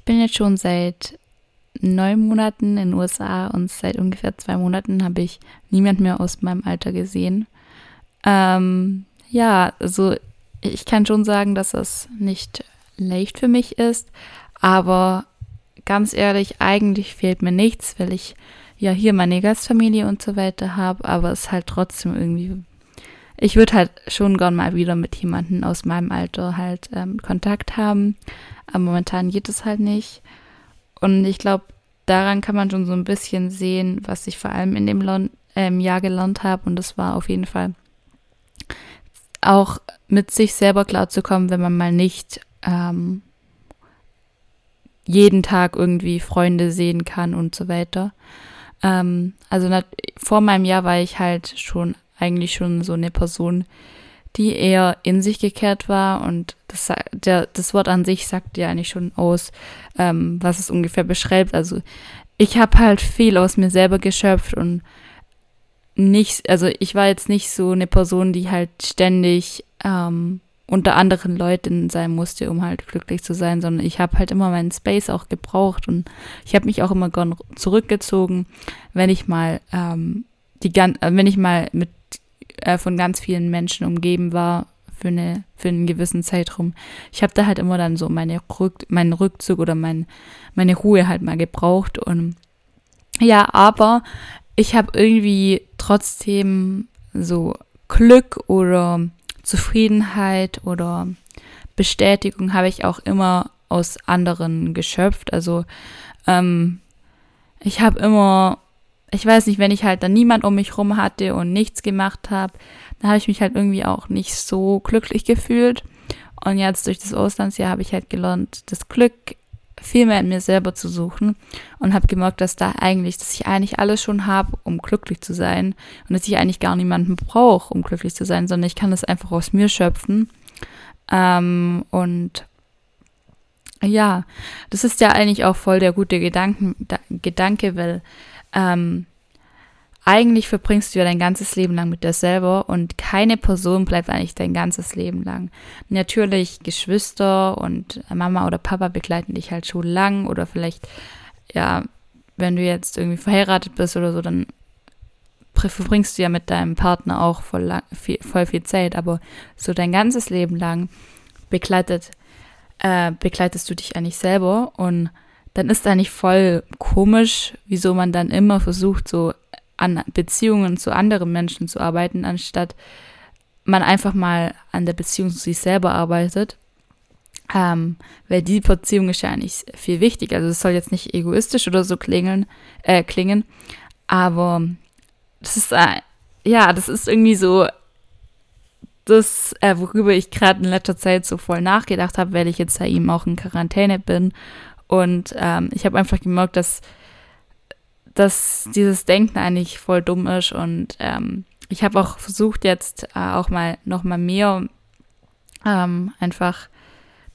ich bin jetzt schon seit neun Monaten in den USA und seit ungefähr zwei Monaten habe ich niemand mehr aus meinem Alter gesehen. Ähm, ja, also ich kann schon sagen, dass es nicht leicht für mich ist, aber ganz ehrlich, eigentlich fehlt mir nichts, weil ich ja hier meine Gastfamilie und so weiter habe, aber es halt trotzdem irgendwie. Ich würde halt schon gern mal wieder mit jemandem aus meinem Alter halt ähm, Kontakt haben, aber momentan geht es halt nicht. Und ich glaube, daran kann man schon so ein bisschen sehen, was ich vor allem in dem Lon ähm, Jahr gelernt habe. Und das war auf jeden Fall auch mit sich selber klarzukommen, wenn man mal nicht ähm, jeden Tag irgendwie Freunde sehen kann und so weiter. Ähm, also vor meinem Jahr war ich halt schon eigentlich schon so eine Person, die eher in sich gekehrt war und das, der, das Wort an sich sagt ja eigentlich schon aus, ähm, was es ungefähr beschreibt. Also ich habe halt viel aus mir selber geschöpft und nicht, also ich war jetzt nicht so eine Person, die halt ständig ähm, unter anderen Leuten sein musste, um halt glücklich zu sein, sondern ich habe halt immer meinen Space auch gebraucht und ich habe mich auch immer gern zurückgezogen, wenn ich mal ähm, die ganz, äh, wenn ich mal mit äh, von ganz vielen Menschen umgeben war für eine für einen gewissen Zeitraum. Ich habe da halt immer dann so meine Rück, meinen Rückzug oder mein, meine Ruhe halt mal gebraucht und ja, aber ich habe irgendwie trotzdem so Glück oder Zufriedenheit oder Bestätigung habe ich auch immer aus anderen geschöpft. Also ähm, ich habe immer, ich weiß nicht, wenn ich halt dann niemand um mich rum hatte und nichts gemacht habe, dann habe ich mich halt irgendwie auch nicht so glücklich gefühlt. Und jetzt durch das Auslandsjahr habe ich halt gelernt, das Glück viel mehr in mir selber zu suchen und habe gemerkt, dass da eigentlich, dass ich eigentlich alles schon habe, um glücklich zu sein und dass ich eigentlich gar niemanden brauche, um glücklich zu sein, sondern ich kann das einfach aus mir schöpfen. Ähm, und ja, das ist ja eigentlich auch voll der gute Gedanken, da, Gedanke, weil ähm, eigentlich verbringst du ja dein ganzes Leben lang mit dir selber und keine Person bleibt eigentlich dein ganzes Leben lang. Natürlich Geschwister und Mama oder Papa begleiten dich halt schon lang oder vielleicht, ja, wenn du jetzt irgendwie verheiratet bist oder so, dann verbringst du ja mit deinem Partner auch voll, lang, viel, voll viel Zeit, aber so dein ganzes Leben lang begleitet, äh, begleitest du dich eigentlich selber und dann ist eigentlich voll komisch, wieso man dann immer versucht, so an Beziehungen zu anderen Menschen zu arbeiten, anstatt man einfach mal an der Beziehung zu sich selber arbeitet. Ähm, weil die Beziehung ist ja eigentlich viel wichtiger. Also es soll jetzt nicht egoistisch oder so klingeln, äh, klingen, aber das ist, äh, ja, das ist irgendwie so das, äh, worüber ich gerade in letzter Zeit so voll nachgedacht habe, weil ich jetzt ja eben auch in Quarantäne bin. Und ähm, ich habe einfach gemerkt, dass dass dieses Denken eigentlich voll dumm ist. Und ähm, ich habe auch versucht jetzt äh, auch mal noch mal mehr ähm, einfach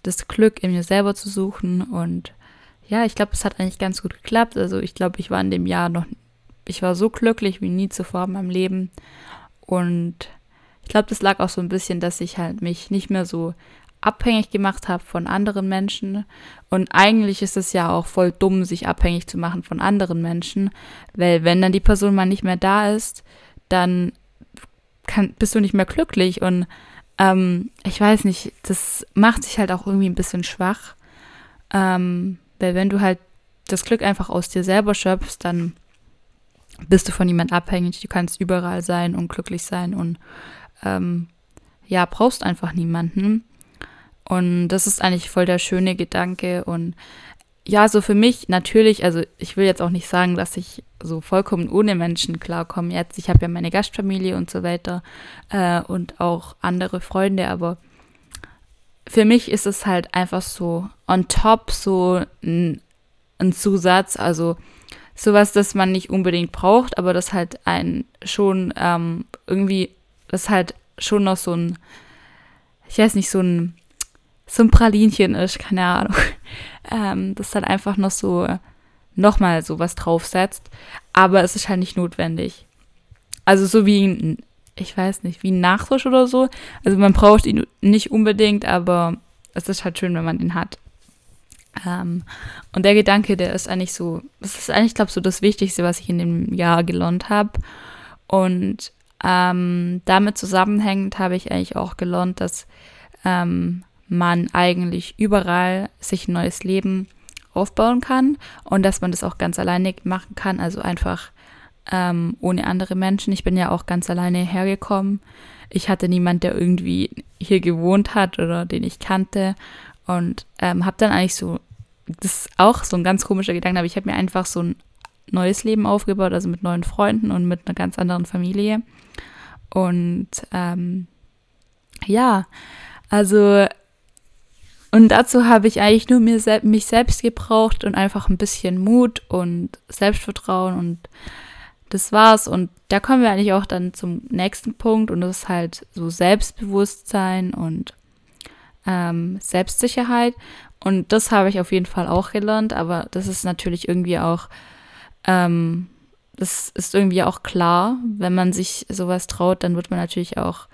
das Glück in mir selber zu suchen. Und ja, ich glaube, es hat eigentlich ganz gut geklappt. Also ich glaube, ich war in dem Jahr noch, ich war so glücklich wie nie zuvor in meinem Leben. Und ich glaube, das lag auch so ein bisschen, dass ich halt mich nicht mehr so abhängig gemacht habe von anderen Menschen. Und eigentlich ist es ja auch voll dumm, sich abhängig zu machen von anderen Menschen, weil wenn dann die Person mal nicht mehr da ist, dann kann, bist du nicht mehr glücklich. Und ähm, ich weiß nicht, das macht sich halt auch irgendwie ein bisschen schwach. Ähm, weil wenn du halt das Glück einfach aus dir selber schöpfst, dann bist du von jemand abhängig. Du kannst überall sein und glücklich sein und ähm, ja, brauchst einfach niemanden. Und das ist eigentlich voll der schöne Gedanke. Und ja, so für mich natürlich, also ich will jetzt auch nicht sagen, dass ich so vollkommen ohne Menschen klarkomme jetzt. Ich habe ja meine Gastfamilie und so weiter äh, und auch andere Freunde, aber für mich ist es halt einfach so on top so ein, ein Zusatz, also sowas, das man nicht unbedingt braucht, aber das halt ein schon ähm, irgendwie, das halt schon noch so ein, ich weiß nicht, so ein so ein Pralinchen ist, keine Ahnung. Ähm, das dann einfach noch so nochmal so was draufsetzt. Aber es ist halt nicht notwendig. Also so wie ein, ich weiß nicht, wie ein Nachtisch oder so. Also man braucht ihn nicht unbedingt, aber es ist halt schön, wenn man ihn hat. Ähm, und der Gedanke, der ist eigentlich so, das ist eigentlich, glaube ich, so das Wichtigste, was ich in dem Jahr gelernt habe. Und ähm, damit zusammenhängend habe ich eigentlich auch gelernt, dass ähm, man eigentlich überall sich ein neues Leben aufbauen kann und dass man das auch ganz alleine machen kann, also einfach ähm, ohne andere Menschen. Ich bin ja auch ganz alleine hergekommen. Ich hatte niemand, der irgendwie hier gewohnt hat oder den ich kannte und ähm, habe dann eigentlich so, das ist auch so ein ganz komischer Gedanke, aber ich habe mir einfach so ein neues Leben aufgebaut, also mit neuen Freunden und mit einer ganz anderen Familie. Und ähm, ja, also und dazu habe ich eigentlich nur mir sel mich selbst gebraucht und einfach ein bisschen Mut und Selbstvertrauen und das war's. Und da kommen wir eigentlich auch dann zum nächsten Punkt und das ist halt so Selbstbewusstsein und ähm, Selbstsicherheit. Und das habe ich auf jeden Fall auch gelernt, aber das ist natürlich irgendwie auch, ähm, das ist irgendwie auch klar, wenn man sich sowas traut, dann wird man natürlich auch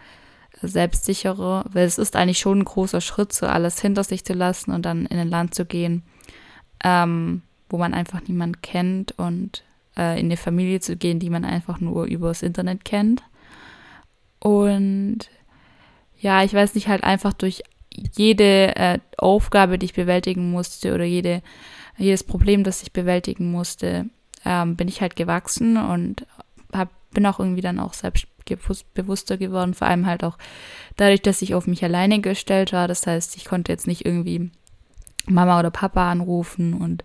selbstsicherer, weil es ist eigentlich schon ein großer Schritt, so alles hinter sich zu lassen und dann in ein Land zu gehen, ähm, wo man einfach niemand kennt und äh, in eine Familie zu gehen, die man einfach nur übers Internet kennt. Und ja, ich weiß nicht, halt einfach durch jede äh, Aufgabe, die ich bewältigen musste oder jede, jedes Problem, das ich bewältigen musste, ähm, bin ich halt gewachsen und hab, bin auch irgendwie dann auch selbst bewusster geworden, vor allem halt auch dadurch, dass ich auf mich alleine gestellt war. Das heißt, ich konnte jetzt nicht irgendwie Mama oder Papa anrufen und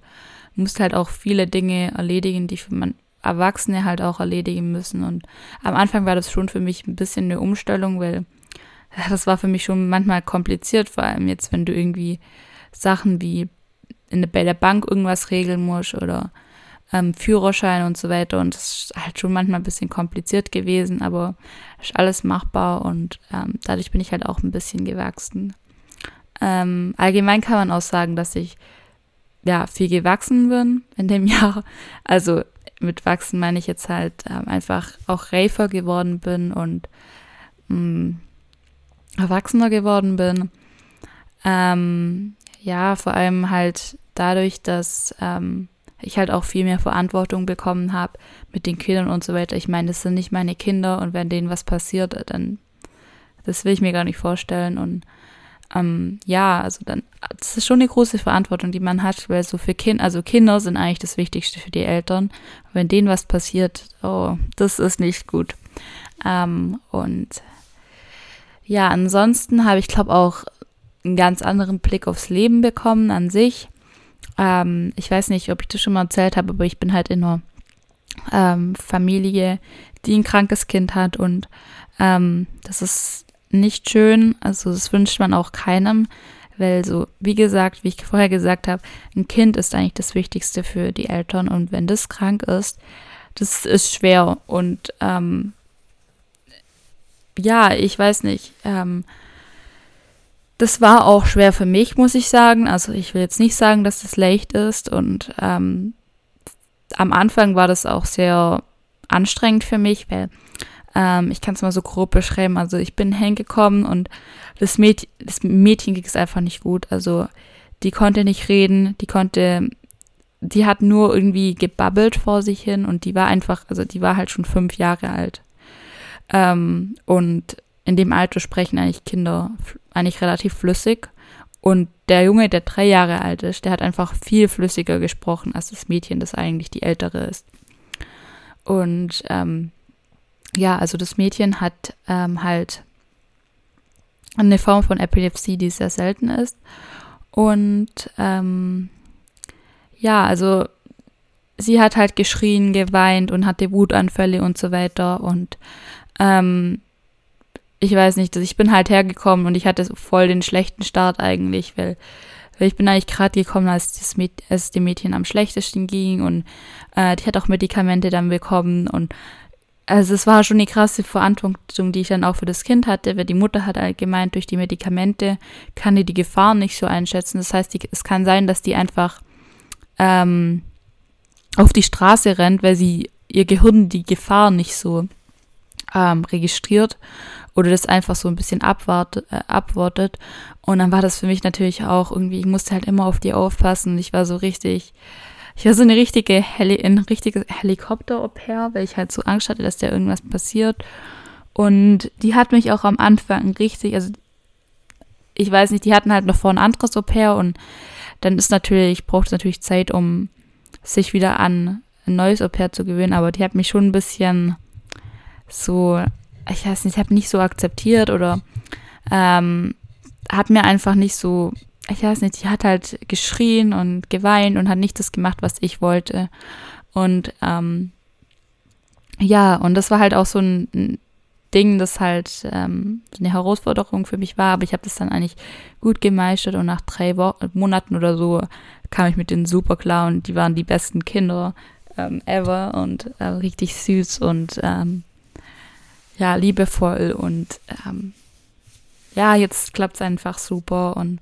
musste halt auch viele Dinge erledigen, die für man Erwachsene halt auch erledigen müssen. Und am Anfang war das schon für mich ein bisschen eine Umstellung, weil das war für mich schon manchmal kompliziert, vor allem jetzt, wenn du irgendwie Sachen wie in, bei der Bank irgendwas regeln musst oder ähm, Führerschein und so weiter. Und das ist halt schon manchmal ein bisschen kompliziert gewesen, aber ist alles machbar und ähm, dadurch bin ich halt auch ein bisschen gewachsen. Ähm, allgemein kann man auch sagen, dass ich ja viel gewachsen bin in dem Jahr. Also mit wachsen meine ich jetzt halt ähm, einfach auch reifer geworden bin und mh, mm, erwachsener geworden bin. Ähm, ja, vor allem halt dadurch, dass ähm, ich halt auch viel mehr Verantwortung bekommen habe mit den Kindern und so weiter. Ich meine, das sind nicht meine Kinder und wenn denen was passiert, dann das will ich mir gar nicht vorstellen. Und ähm, ja, also dann, das ist schon eine große Verantwortung, die man hat, weil so für Kinder, also Kinder sind eigentlich das Wichtigste für die Eltern. Wenn denen was passiert, oh, das ist nicht gut. Ähm, und ja, ansonsten habe ich, glaube auch einen ganz anderen Blick aufs Leben bekommen an sich. Ähm, ich weiß nicht, ob ich das schon mal erzählt habe, aber ich bin halt in einer ähm, Familie, die ein krankes Kind hat und ähm, das ist nicht schön. Also das wünscht man auch keinem, weil so, wie gesagt, wie ich vorher gesagt habe, ein Kind ist eigentlich das Wichtigste für die Eltern und wenn das krank ist, das ist schwer und ähm, ja, ich weiß nicht. Ähm, das war auch schwer für mich, muss ich sagen. Also ich will jetzt nicht sagen, dass das leicht ist. Und ähm, am Anfang war das auch sehr anstrengend für mich, weil ähm, ich kann es mal so grob beschreiben. Also ich bin hingekommen und das, Mäd das Mädchen ging es einfach nicht gut. Also die konnte nicht reden, die konnte, die hat nur irgendwie gebabbelt vor sich hin und die war einfach, also die war halt schon fünf Jahre alt. Ähm, und in dem Alter sprechen eigentlich Kinder eigentlich relativ flüssig. Und der Junge, der drei Jahre alt ist, der hat einfach viel flüssiger gesprochen als das Mädchen, das eigentlich die ältere ist. Und ähm, ja, also das Mädchen hat ähm, halt eine Form von Epilepsie, die sehr selten ist. Und ähm, ja, also sie hat halt geschrien, geweint und hatte Wutanfälle und so weiter. Und ähm, ich weiß nicht, ich bin halt hergekommen und ich hatte voll den schlechten Start eigentlich, weil, weil ich bin eigentlich gerade gekommen, als, das Mäd als dem Mädchen am schlechtesten ging und äh, die hat auch Medikamente dann bekommen und also es war schon eine krasse Verantwortung, die ich dann auch für das Kind hatte, weil die Mutter hat halt gemeint, durch die Medikamente kann die die Gefahr nicht so einschätzen. Das heißt, die, es kann sein, dass die einfach ähm, auf die Straße rennt, weil sie ihr Gehirn die Gefahr nicht so ähm, registriert oder das einfach so ein bisschen abwartet, äh, abwartet. Und dann war das für mich natürlich auch irgendwie, ich musste halt immer auf die aufpassen. Ich war so richtig, ich war so eine richtige, Heli ein richtiges Helikopter-Au-pair, weil ich halt so Angst hatte, dass da irgendwas passiert. Und die hat mich auch am Anfang richtig, also ich weiß nicht, die hatten halt noch vor ein anderes Au-pair und dann ist natürlich, braucht es natürlich Zeit, um sich wieder an ein neues Au-pair zu gewöhnen, aber die hat mich schon ein bisschen so, ich weiß nicht, ich habe nicht so akzeptiert oder ähm, hat mir einfach nicht so, ich weiß nicht, die hat halt geschrien und geweint und hat nicht das gemacht, was ich wollte. Und ähm, ja, und das war halt auch so ein Ding, das halt ähm, eine Herausforderung für mich war, aber ich habe das dann eigentlich gut gemeistert und nach drei Wo Monaten oder so kam ich mit denen super klar und die waren die besten Kinder ähm, ever und äh, richtig süß und ähm, ja, liebevoll und ähm, ja, jetzt klappt es einfach super und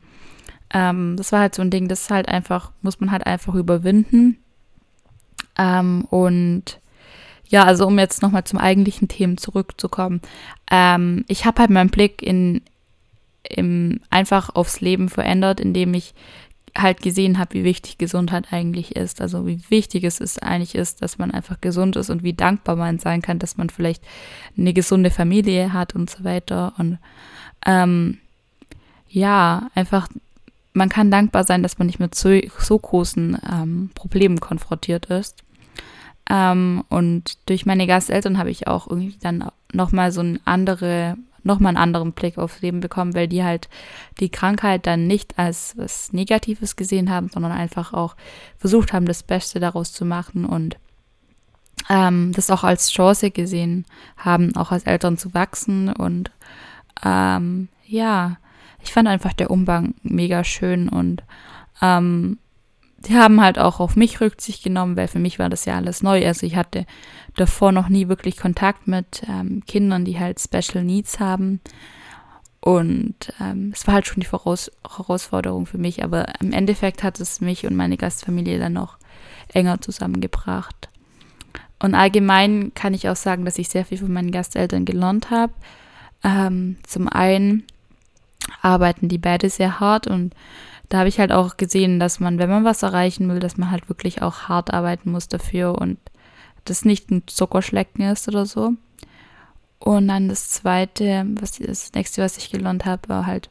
ähm, das war halt so ein Ding, das halt einfach, muss man halt einfach überwinden. Ähm, und ja, also um jetzt nochmal zum eigentlichen Themen zurückzukommen. Ähm, ich habe halt meinen Blick in, im, einfach aufs Leben verändert, indem ich halt gesehen habe, wie wichtig Gesundheit eigentlich ist. Also wie wichtig es ist, eigentlich ist, dass man einfach gesund ist und wie dankbar man sein kann, dass man vielleicht eine gesunde Familie hat und so weiter. Und ähm, ja, einfach, man kann dankbar sein, dass man nicht mit so, so großen ähm, Problemen konfrontiert ist. Ähm, und durch meine Gasteltern habe ich auch irgendwie dann nochmal so eine andere nochmal einen anderen Blick aufs Leben bekommen, weil die halt die Krankheit dann nicht als was Negatives gesehen haben, sondern einfach auch versucht haben, das Beste daraus zu machen und ähm, das auch als Chance gesehen haben, auch als Eltern zu wachsen. Und ähm, ja, ich fand einfach der Umgang mega schön und ähm, die haben halt auch auf mich Rücksicht genommen, weil für mich war das ja alles neu. Also ich hatte davor noch nie wirklich Kontakt mit ähm, Kindern, die halt Special Needs haben. Und ähm, es war halt schon die Voraus Herausforderung für mich, aber im Endeffekt hat es mich und meine Gastfamilie dann noch enger zusammengebracht. Und allgemein kann ich auch sagen, dass ich sehr viel von meinen Gasteltern gelernt habe. Ähm, zum einen arbeiten die beide sehr hart und da habe ich halt auch gesehen, dass man, wenn man was erreichen will, dass man halt wirklich auch hart arbeiten muss dafür und das nicht ein Zuckerschlecken ist oder so. Und dann das zweite, was das nächste, was ich gelernt habe, war halt,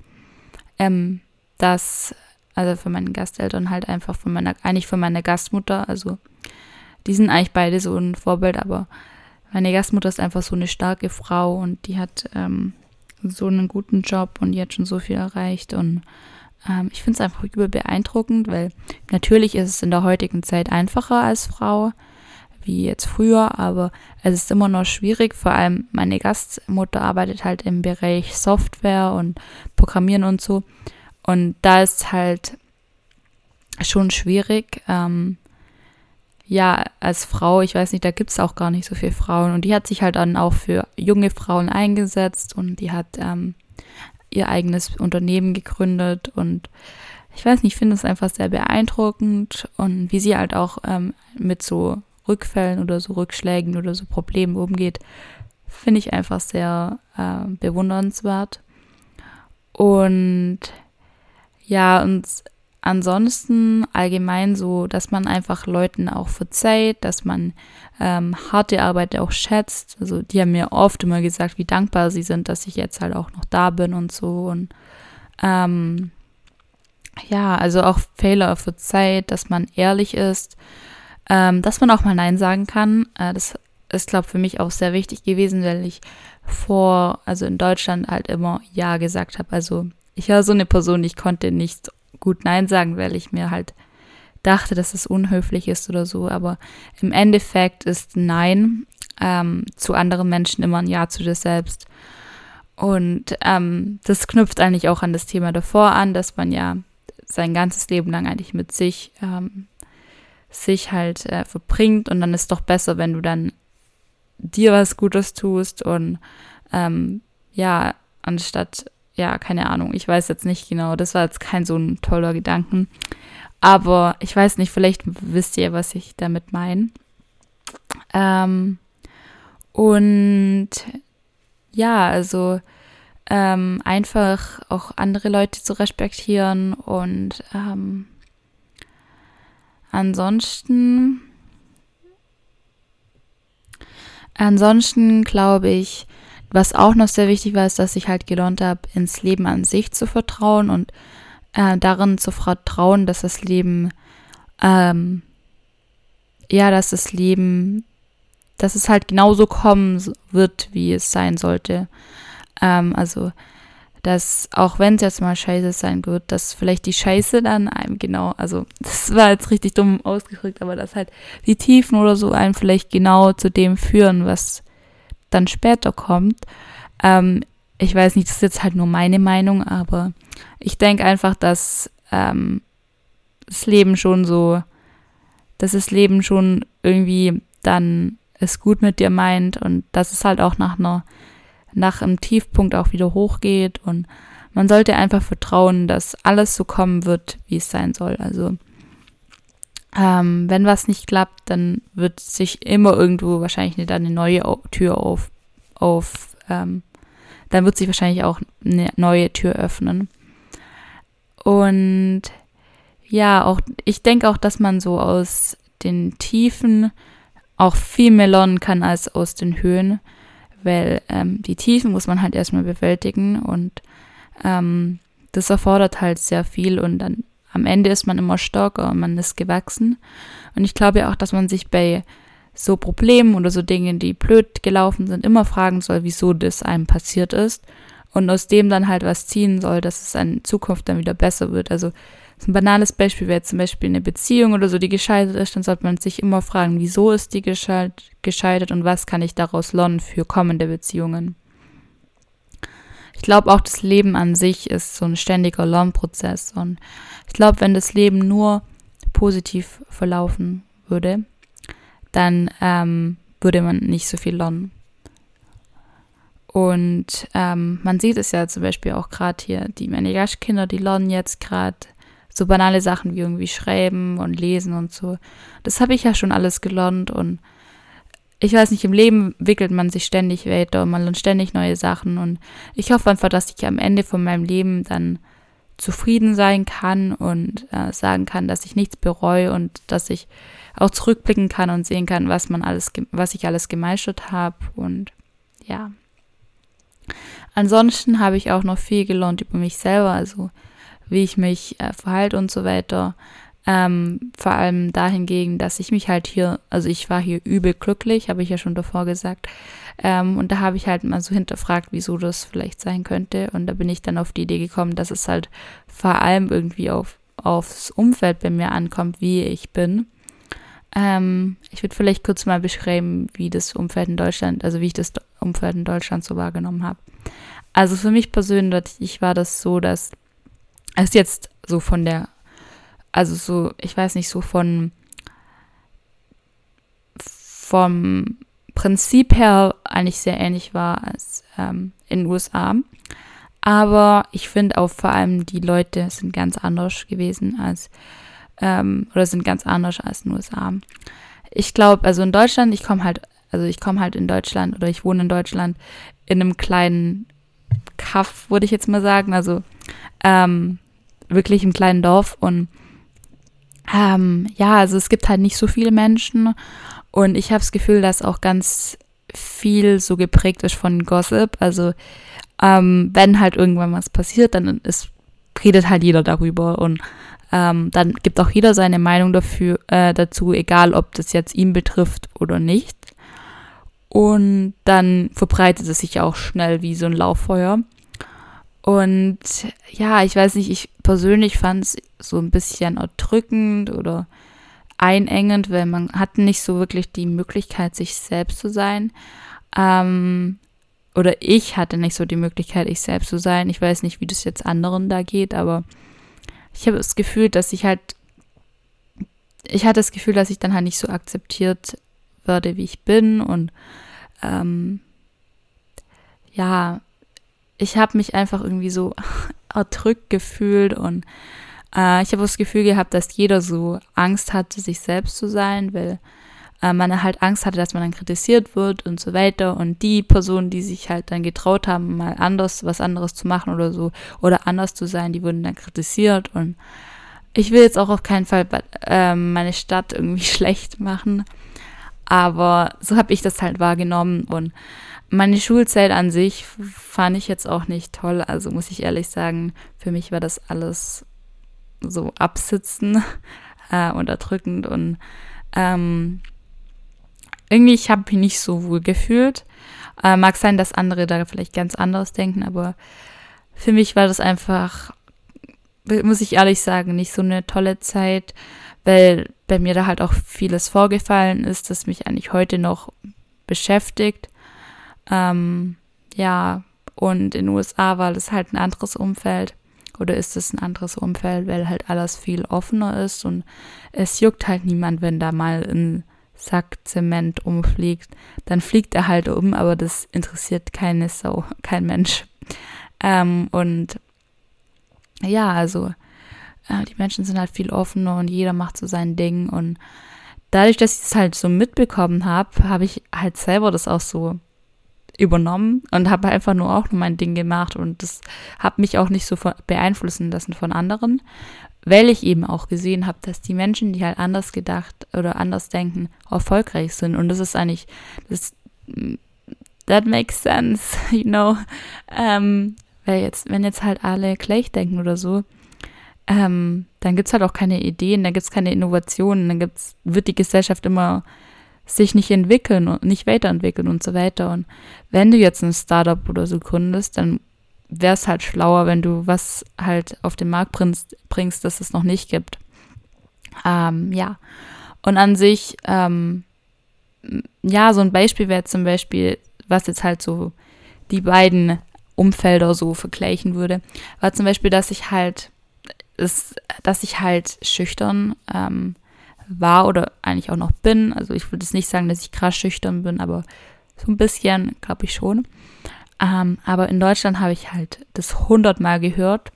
ähm, dass, also für meine Gasteltern halt einfach von meiner, eigentlich von meiner Gastmutter, also die sind eigentlich beide so ein Vorbild, aber meine Gastmutter ist einfach so eine starke Frau und die hat ähm, so einen guten Job und die hat schon so viel erreicht und ähm, ich finde es einfach über beeindruckend, weil natürlich ist es in der heutigen Zeit einfacher als Frau wie jetzt früher, aber es ist immer noch schwierig. Vor allem meine Gastmutter arbeitet halt im Bereich Software und Programmieren und so. Und da ist halt schon schwierig. Ähm, ja, als Frau, ich weiß nicht, da gibt es auch gar nicht so viele Frauen. Und die hat sich halt dann auch für junge Frauen eingesetzt und die hat ähm, ihr eigenes Unternehmen gegründet und ich weiß nicht, ich finde es einfach sehr beeindruckend und wie sie halt auch ähm, mit so Rückfällen oder so Rückschlägen oder so Problemen umgeht, finde ich einfach sehr äh, bewundernswert. Und ja, und ansonsten allgemein so, dass man einfach Leuten auch verzeiht, dass man ähm, harte Arbeit auch schätzt. Also die haben mir oft immer gesagt, wie dankbar sie sind, dass ich jetzt halt auch noch da bin und so. Und ähm, ja, also auch Fehler verzeiht, dass man ehrlich ist ähm, dass man auch mal Nein sagen kann. Äh, das ist, glaube ich, für mich auch sehr wichtig gewesen, weil ich vor, also in Deutschland halt immer Ja gesagt habe. Also ich war so eine Person, ich konnte nicht gut Nein sagen, weil ich mir halt dachte, dass es unhöflich ist oder so. Aber im Endeffekt ist Nein ähm, zu anderen Menschen immer ein Ja zu dir selbst. Und ähm, das knüpft eigentlich auch an das Thema davor an, dass man ja sein ganzes Leben lang eigentlich mit sich ähm, sich halt äh, verbringt und dann ist es doch besser, wenn du dann dir was Gutes tust und ähm, ja, anstatt, ja, keine Ahnung, ich weiß jetzt nicht genau, das war jetzt kein so ein toller Gedanken, aber ich weiß nicht, vielleicht wisst ihr, was ich damit meine. Ähm, und ja, also ähm, einfach auch andere Leute zu respektieren und ähm, ansonsten ansonsten glaube ich, was auch noch sehr wichtig war, ist, dass ich halt gelernt habe, ins Leben an sich zu vertrauen und äh, darin zu vertrauen, dass das Leben, ähm, ja, dass das Leben, dass es halt genauso kommen wird, wie es sein sollte. Ähm, also, dass auch wenn es jetzt mal scheiße sein wird, dass vielleicht die Scheiße dann einem genau, also das war jetzt richtig dumm ausgedrückt, aber dass halt die Tiefen oder so einem vielleicht genau zu dem führen, was dann später kommt. Ähm, ich weiß nicht, das ist jetzt halt nur meine Meinung, aber ich denke einfach, dass ähm, das Leben schon so, dass das Leben schon irgendwie dann es gut mit dir meint und dass es halt auch nach einer, nach einem Tiefpunkt auch wieder hochgeht und man sollte einfach vertrauen, dass alles so kommen wird, wie es sein soll. Also ähm, wenn was nicht klappt, dann wird sich immer irgendwo wahrscheinlich eine, eine neue Tür auf, auf ähm, dann wird sich wahrscheinlich auch eine neue Tür öffnen. Und ja, auch ich denke auch, dass man so aus den Tiefen auch viel mehr lernen kann als aus den Höhen, weil ähm, die Tiefen muss man halt erstmal bewältigen und ähm, das erfordert halt sehr viel und dann am Ende ist man immer stärker und man ist gewachsen. Und ich glaube auch, dass man sich bei so Problemen oder so Dingen, die blöd gelaufen sind, immer fragen soll, wieso das einem passiert ist und aus dem dann halt was ziehen soll, dass es in Zukunft dann wieder besser wird. Also ein banales Beispiel wäre zum Beispiel eine Beziehung oder so, die gescheitert ist, dann sollte man sich immer fragen, wieso ist die gescheitert und was kann ich daraus lernen für kommende Beziehungen. Ich glaube auch, das Leben an sich ist so ein ständiger Lernprozess und ich glaube, wenn das Leben nur positiv verlaufen würde, dann ähm, würde man nicht so viel lernen. Und ähm, man sieht es ja zum Beispiel auch gerade hier, die Manigash-Kinder, die lernen jetzt gerade so banale Sachen wie irgendwie schreiben und lesen und so. Das habe ich ja schon alles gelernt und ich weiß nicht, im Leben wickelt man sich ständig weiter und man lernt ständig neue Sachen und ich hoffe einfach, dass ich am Ende von meinem Leben dann zufrieden sein kann und äh, sagen kann, dass ich nichts bereue und dass ich auch zurückblicken kann und sehen kann, was man alles, was ich alles gemeistert habe und ja. Ansonsten habe ich auch noch viel gelernt über mich selber, also wie ich mich äh, verhalte und so weiter. Ähm, vor allem dahingegen, dass ich mich halt hier, also ich war hier übel glücklich, habe ich ja schon davor gesagt. Ähm, und da habe ich halt mal so hinterfragt, wieso das vielleicht sein könnte. Und da bin ich dann auf die Idee gekommen, dass es halt vor allem irgendwie auf, aufs Umfeld bei mir ankommt, wie ich bin. Ähm, ich würde vielleicht kurz mal beschreiben, wie das Umfeld in Deutschland, also wie ich das Umfeld in Deutschland so wahrgenommen habe. Also für mich persönlich war das so, dass es jetzt so von der, also so, ich weiß nicht, so von vom Prinzip her eigentlich sehr ähnlich war als ähm, in den USA. Aber ich finde auch vor allem die Leute sind ganz anders gewesen als ähm, oder sind ganz anders als in den USA. Ich glaube, also in Deutschland, ich komme halt, also ich komme halt in Deutschland oder ich wohne in Deutschland in einem kleinen Kaff, würde ich jetzt mal sagen, also ähm, wirklich im kleinen Dorf und ähm, ja, also es gibt halt nicht so viele Menschen und ich habe das Gefühl, dass auch ganz viel so geprägt ist von Gossip. Also ähm, wenn halt irgendwann was passiert, dann ist, redet halt jeder darüber und ähm, dann gibt auch jeder seine Meinung dafür, äh, dazu, egal ob das jetzt ihn betrifft oder nicht. Und dann verbreitet es sich auch schnell wie so ein Lauffeuer. Und ja, ich weiß nicht, ich persönlich fand es so ein bisschen erdrückend oder einengend, weil man hat nicht so wirklich die Möglichkeit, sich selbst zu sein. Ähm, oder ich hatte nicht so die Möglichkeit, ich selbst zu sein. Ich weiß nicht, wie das jetzt anderen da geht, aber ich habe das Gefühl, dass ich halt, ich hatte das Gefühl, dass ich dann halt nicht so akzeptiert werde, wie ich bin und ähm, ja, ich habe mich einfach irgendwie so erdrückt gefühlt und äh, ich habe das Gefühl gehabt, dass jeder so Angst hatte, sich selbst zu sein, weil äh, man halt Angst hatte, dass man dann kritisiert wird und so weiter. Und die Personen, die sich halt dann getraut haben, mal anders, was anderes zu machen oder so, oder anders zu sein, die wurden dann kritisiert. Und ich will jetzt auch auf keinen Fall äh, meine Stadt irgendwie schlecht machen. Aber so habe ich das halt wahrgenommen und meine Schulzeit an sich fand ich jetzt auch nicht toll. Also muss ich ehrlich sagen, für mich war das alles so absitzen, äh, unterdrückend und ähm, irgendwie, ich habe mich nicht so wohl gefühlt. Äh, mag sein, dass andere da vielleicht ganz anders denken, aber für mich war das einfach, muss ich ehrlich sagen, nicht so eine tolle Zeit, weil bei mir da halt auch vieles vorgefallen ist, das mich eigentlich heute noch beschäftigt. Ähm, ja, und in den USA war das halt ein anderes Umfeld oder ist es ein anderes Umfeld, weil halt alles viel offener ist und es juckt halt niemand, wenn da mal ein Sack Zement umfliegt. Dann fliegt er halt um, aber das interessiert keine Sau, kein Mensch. Ähm, und ja, also äh, die Menschen sind halt viel offener und jeder macht so sein Ding und dadurch, dass ich es halt so mitbekommen habe, habe ich halt selber das auch so übernommen und habe einfach nur auch nur mein Ding gemacht und das hat mich auch nicht so beeinflussen lassen von anderen, weil ich eben auch gesehen habe, dass die Menschen, die halt anders gedacht oder anders denken, erfolgreich sind. Und das ist eigentlich das that makes sense, you know, ähm, weil jetzt wenn jetzt halt alle gleich denken oder so, ähm, dann gibt es halt auch keine Ideen, dann gibt es keine Innovationen, dann gibt's, wird die Gesellschaft immer sich nicht entwickeln und nicht weiterentwickeln und so weiter. Und wenn du jetzt ein Startup oder so gründest, dann wäre es halt schlauer, wenn du was halt auf den Markt bringst, bringst das es noch nicht gibt. Ähm, ja. Und an sich, ähm, ja, so ein Beispiel wäre zum Beispiel, was jetzt halt so die beiden Umfelder so vergleichen würde, war zum Beispiel, dass ich halt, ist, dass ich halt schüchtern ähm, war oder eigentlich auch noch bin. Also ich würde jetzt nicht sagen, dass ich krass schüchtern bin, aber so ein bisschen, glaube ich schon. Ähm, aber in Deutschland habe ich halt das hundertmal gehört.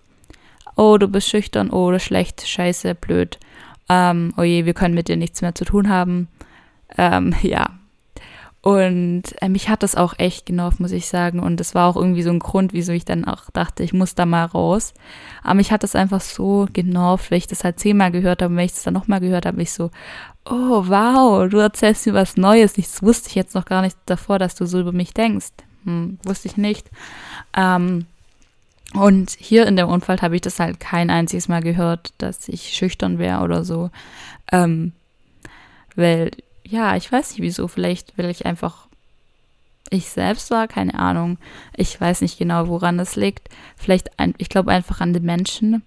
Oh, du bist schüchtern, oh, du schlecht, scheiße, blöd. Ähm, oh je, wir können mit dir nichts mehr zu tun haben. Ähm, ja, und äh, mich hat das auch echt genervt, muss ich sagen. Und das war auch irgendwie so ein Grund, wieso ich dann auch dachte, ich muss da mal raus. Aber mich hat das einfach so genervt, weil ich das halt zehnmal gehört habe. Und wenn ich das dann nochmal gehört habe, ich so, oh wow, du erzählst mir was Neues. Das wusste ich jetzt noch gar nicht davor, dass du so über mich denkst. Hm, wusste ich nicht. Ähm, und hier in dem Unfall habe ich das halt kein einziges Mal gehört, dass ich schüchtern wäre oder so. Ähm, weil ja, ich weiß nicht wieso. Vielleicht will ich einfach ich selbst war, keine Ahnung. Ich weiß nicht genau, woran das liegt. Vielleicht, ein, ich glaube einfach an den Menschen.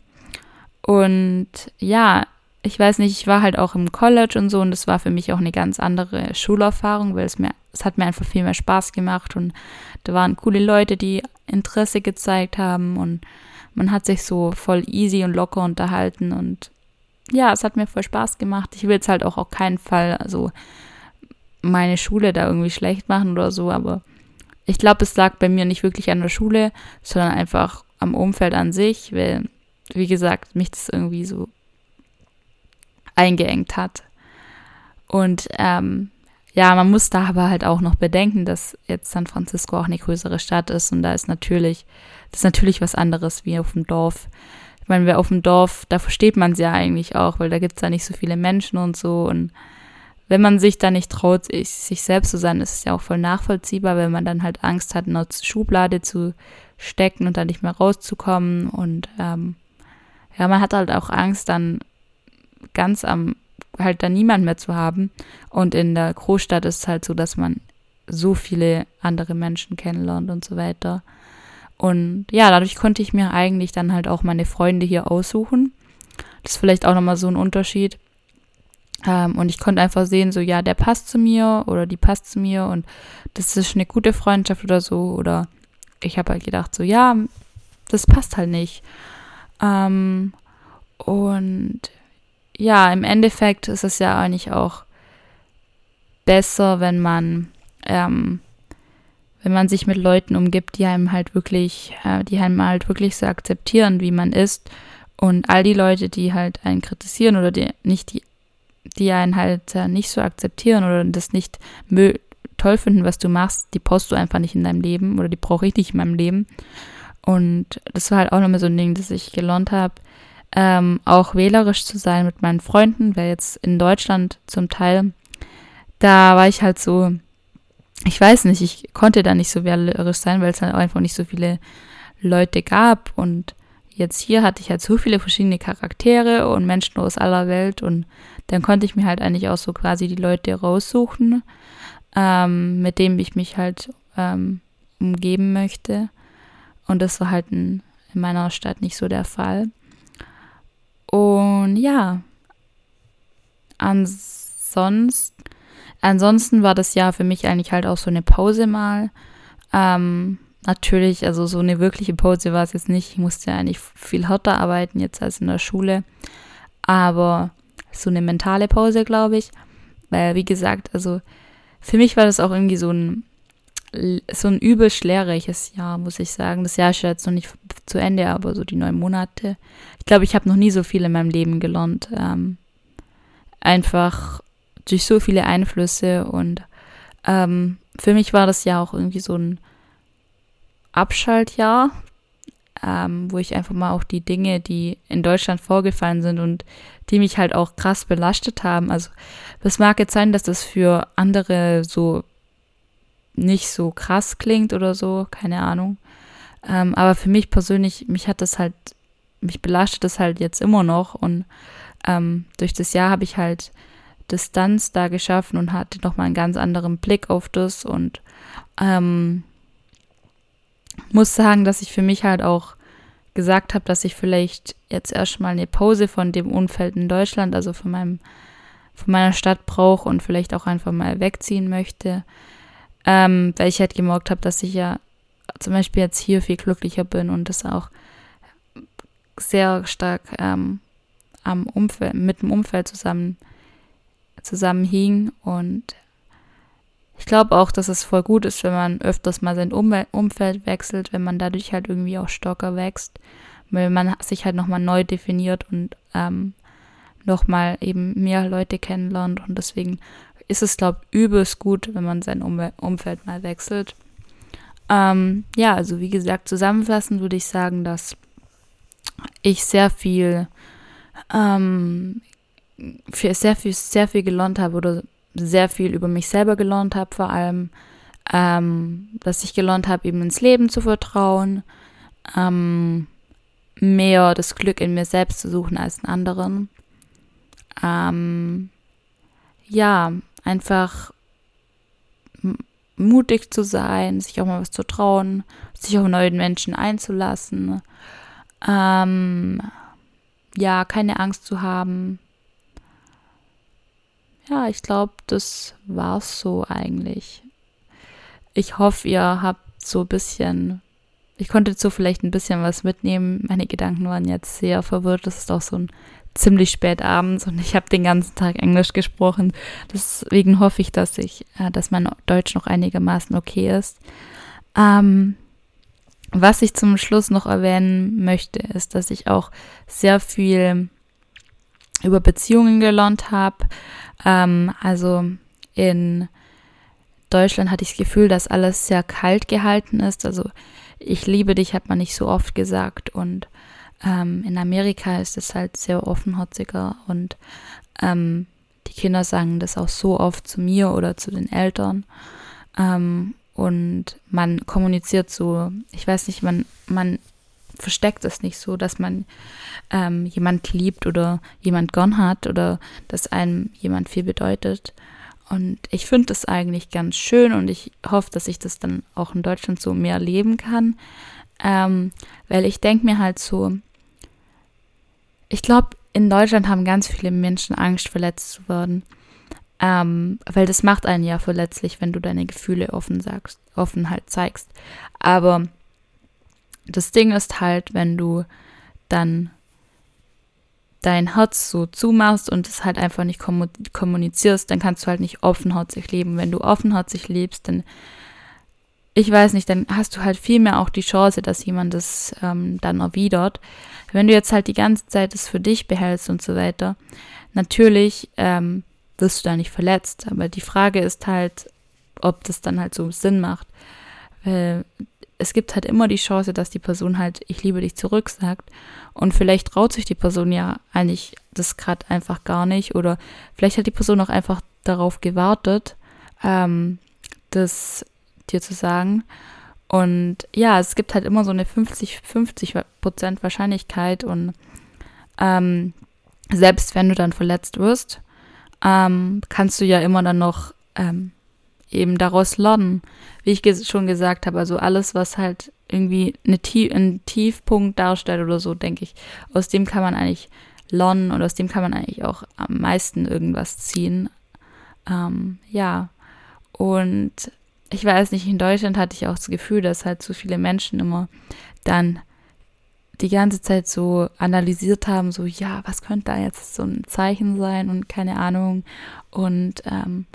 Und ja, ich weiß nicht, ich war halt auch im College und so und das war für mich auch eine ganz andere Schulerfahrung, weil es mir, es hat mir einfach viel mehr Spaß gemacht und da waren coole Leute, die Interesse gezeigt haben und man hat sich so voll easy und locker unterhalten und ja, es hat mir voll Spaß gemacht. Ich will jetzt halt auch auf keinen Fall, also meine Schule da irgendwie schlecht machen oder so, aber ich glaube, es lag bei mir nicht wirklich an der Schule, sondern einfach am Umfeld an sich, weil, wie gesagt, mich das irgendwie so eingeengt hat. Und ähm, ja, man muss da aber halt auch noch bedenken, dass jetzt San Francisco auch eine größere Stadt ist und da ist natürlich, das ist natürlich was anderes wie auf dem Dorf meine, wer auf dem Dorf, da versteht man es ja eigentlich auch, weil da gibt es ja nicht so viele Menschen und so. Und wenn man sich da nicht traut, sich selbst zu sein, ist es ja auch voll nachvollziehbar, wenn man dann halt Angst hat, in eine Schublade zu stecken und dann nicht mehr rauszukommen. Und ähm, ja, man hat halt auch Angst, dann ganz am, halt dann niemand mehr zu haben. Und in der Großstadt ist es halt so, dass man so viele andere Menschen kennenlernt und so weiter. Und ja, dadurch konnte ich mir eigentlich dann halt auch meine Freunde hier aussuchen. Das ist vielleicht auch nochmal so ein Unterschied. Ähm, und ich konnte einfach sehen, so, ja, der passt zu mir oder die passt zu mir und das ist eine gute Freundschaft oder so. Oder ich habe halt gedacht, so, ja, das passt halt nicht. Ähm, und ja, im Endeffekt ist es ja eigentlich auch besser, wenn man ähm, wenn man sich mit Leuten umgibt, die einem halt wirklich, äh, die einem halt wirklich so akzeptieren, wie man ist. Und all die Leute, die halt einen kritisieren oder die nicht die, die einen halt äh, nicht so akzeptieren oder das nicht toll finden, was du machst, die brauchst du einfach nicht in deinem Leben oder die brauche ich nicht in meinem Leben. Und das war halt auch nochmal so ein Ding, das ich gelernt habe, ähm, auch wählerisch zu sein mit meinen Freunden, weil jetzt in Deutschland zum Teil, da war ich halt so, ich weiß nicht, ich konnte da nicht so wählerisch sein, weil es halt einfach nicht so viele Leute gab und jetzt hier hatte ich halt so viele verschiedene Charaktere und Menschen aus aller Welt und dann konnte ich mir halt eigentlich auch so quasi die Leute raussuchen, ähm, mit denen ich mich halt ähm, umgeben möchte. Und das war halt in, in meiner Stadt nicht so der Fall. Und ja, ansonsten, ansonsten war das Jahr für mich eigentlich halt auch so eine Pause mal. Ähm, natürlich, also so eine wirkliche Pause war es jetzt nicht. Ich musste eigentlich viel härter arbeiten jetzt als in der Schule. Aber so eine mentale Pause, glaube ich. Weil, wie gesagt, also für mich war das auch irgendwie so ein, so ein übelst lehrreiches Jahr, muss ich sagen. Das Jahr ist jetzt noch nicht zu Ende, aber so die neun Monate. Ich glaube, ich habe noch nie so viel in meinem Leben gelernt. Ähm, einfach durch so viele Einflüsse und ähm, für mich war das ja auch irgendwie so ein Abschaltjahr, ähm, wo ich einfach mal auch die Dinge, die in Deutschland vorgefallen sind und die mich halt auch krass belastet haben. Also das mag jetzt sein, dass das für andere so nicht so krass klingt oder so, keine Ahnung. Ähm, aber für mich persönlich, mich hat das halt, mich belastet das halt jetzt immer noch und ähm, durch das Jahr habe ich halt Distanz da geschaffen und hatte nochmal einen ganz anderen Blick auf das und ähm, muss sagen, dass ich für mich halt auch gesagt habe, dass ich vielleicht jetzt erstmal eine Pause von dem Umfeld in Deutschland, also von meinem, von meiner Stadt brauche und vielleicht auch einfach mal wegziehen möchte. Ähm, weil ich halt gemerkt habe, dass ich ja zum Beispiel jetzt hier viel glücklicher bin und das auch sehr stark ähm, am Umfeld, mit dem Umfeld zusammen zusammenhing und ich glaube auch, dass es voll gut ist, wenn man öfters mal sein Umfeld wechselt, wenn man dadurch halt irgendwie auch stärker wächst, weil man sich halt nochmal neu definiert und ähm, nochmal eben mehr Leute kennenlernt. Und deswegen ist es, glaube ich, übelst gut, wenn man sein um Umfeld mal wechselt. Ähm, ja, also wie gesagt, zusammenfassend würde ich sagen, dass ich sehr viel, ähm, für sehr viel, sehr viel gelernt habe oder sehr viel über mich selber gelernt habe, vor allem, ähm, dass ich gelernt habe, eben ins Leben zu vertrauen, ähm, mehr das Glück in mir selbst zu suchen als in anderen. Ähm, ja, einfach mutig zu sein, sich auch mal was zu trauen, sich auf neuen Menschen einzulassen. Ähm, ja, keine Angst zu haben, ja, ich glaube, das war's so eigentlich. Ich hoffe, ihr habt so ein bisschen, ich konnte so vielleicht ein bisschen was mitnehmen. Meine Gedanken waren jetzt sehr verwirrt. Das ist auch so ein ziemlich spät abends und ich habe den ganzen Tag Englisch gesprochen. Deswegen hoffe ich, dass ich, äh, dass mein Deutsch noch einigermaßen okay ist. Ähm, was ich zum Schluss noch erwähnen möchte, ist, dass ich auch sehr viel über Beziehungen gelernt habe, ähm, also in Deutschland hatte ich das Gefühl, dass alles sehr kalt gehalten ist. Also ich liebe dich, hat man nicht so oft gesagt. Und ähm, in Amerika ist es halt sehr offenherziger und ähm, die Kinder sagen das auch so oft zu mir oder zu den Eltern. Ähm, und man kommuniziert so, ich weiß nicht, man, man versteckt es nicht so, dass man ähm, jemand liebt oder jemand gern hat oder dass einem jemand viel bedeutet. Und ich finde das eigentlich ganz schön und ich hoffe, dass ich das dann auch in Deutschland so mehr leben kann. Ähm, weil ich denke mir halt so, ich glaube, in Deutschland haben ganz viele Menschen Angst, verletzt zu werden. Ähm, weil das macht einen ja verletzlich, wenn du deine Gefühle offen sagst, offen halt zeigst. Aber das Ding ist halt, wenn du dann dein Herz so zumachst und es halt einfach nicht kommunizierst, dann kannst du halt nicht offenherzig leben. Wenn du offenherzig lebst, dann, ich weiß nicht, dann hast du halt viel mehr auch die Chance, dass jemand das ähm, dann erwidert. Wenn du jetzt halt die ganze Zeit das für dich behältst und so weiter, natürlich ähm, wirst du da nicht verletzt. Aber die Frage ist halt, ob das dann halt so Sinn macht. Weil es gibt halt immer die Chance, dass die Person halt, ich liebe dich zurück sagt. Und vielleicht traut sich die Person ja eigentlich das gerade einfach gar nicht. Oder vielleicht hat die Person auch einfach darauf gewartet, ähm, das dir zu sagen. Und ja, es gibt halt immer so eine 50-50 Prozent Wahrscheinlichkeit. Und ähm, selbst wenn du dann verletzt wirst, ähm, kannst du ja immer dann noch ähm, eben daraus lernen. Wie ich schon gesagt habe, also alles, was halt irgendwie eine Tie einen Tiefpunkt darstellt oder so, denke ich, aus dem kann man eigentlich lernen und aus dem kann man eigentlich auch am meisten irgendwas ziehen. Ähm, ja, und ich weiß nicht, in Deutschland hatte ich auch das Gefühl, dass halt so viele Menschen immer dann die ganze Zeit so analysiert haben, so ja, was könnte da jetzt so ein Zeichen sein und keine Ahnung. Und ähm,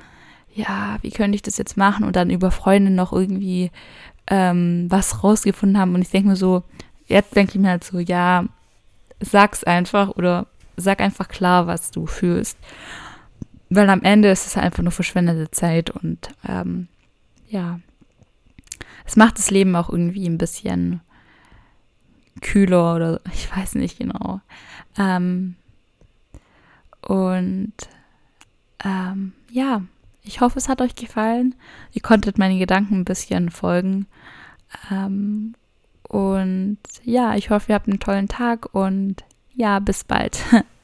ja, wie könnte ich das jetzt machen? Und dann über Freunde noch irgendwie ähm, was rausgefunden haben. Und ich denke mir so, jetzt denke ich mir halt so, ja, sag's einfach oder sag einfach klar, was du fühlst. Weil am Ende ist es einfach nur verschwendete Zeit und ähm, ja, es macht das Leben auch irgendwie ein bisschen kühler oder ich weiß nicht genau. Ähm, und ähm, ja, ich hoffe, es hat euch gefallen. Ihr konntet meine Gedanken ein bisschen folgen. Ähm, und ja, ich hoffe, ihr habt einen tollen Tag und ja, bis bald.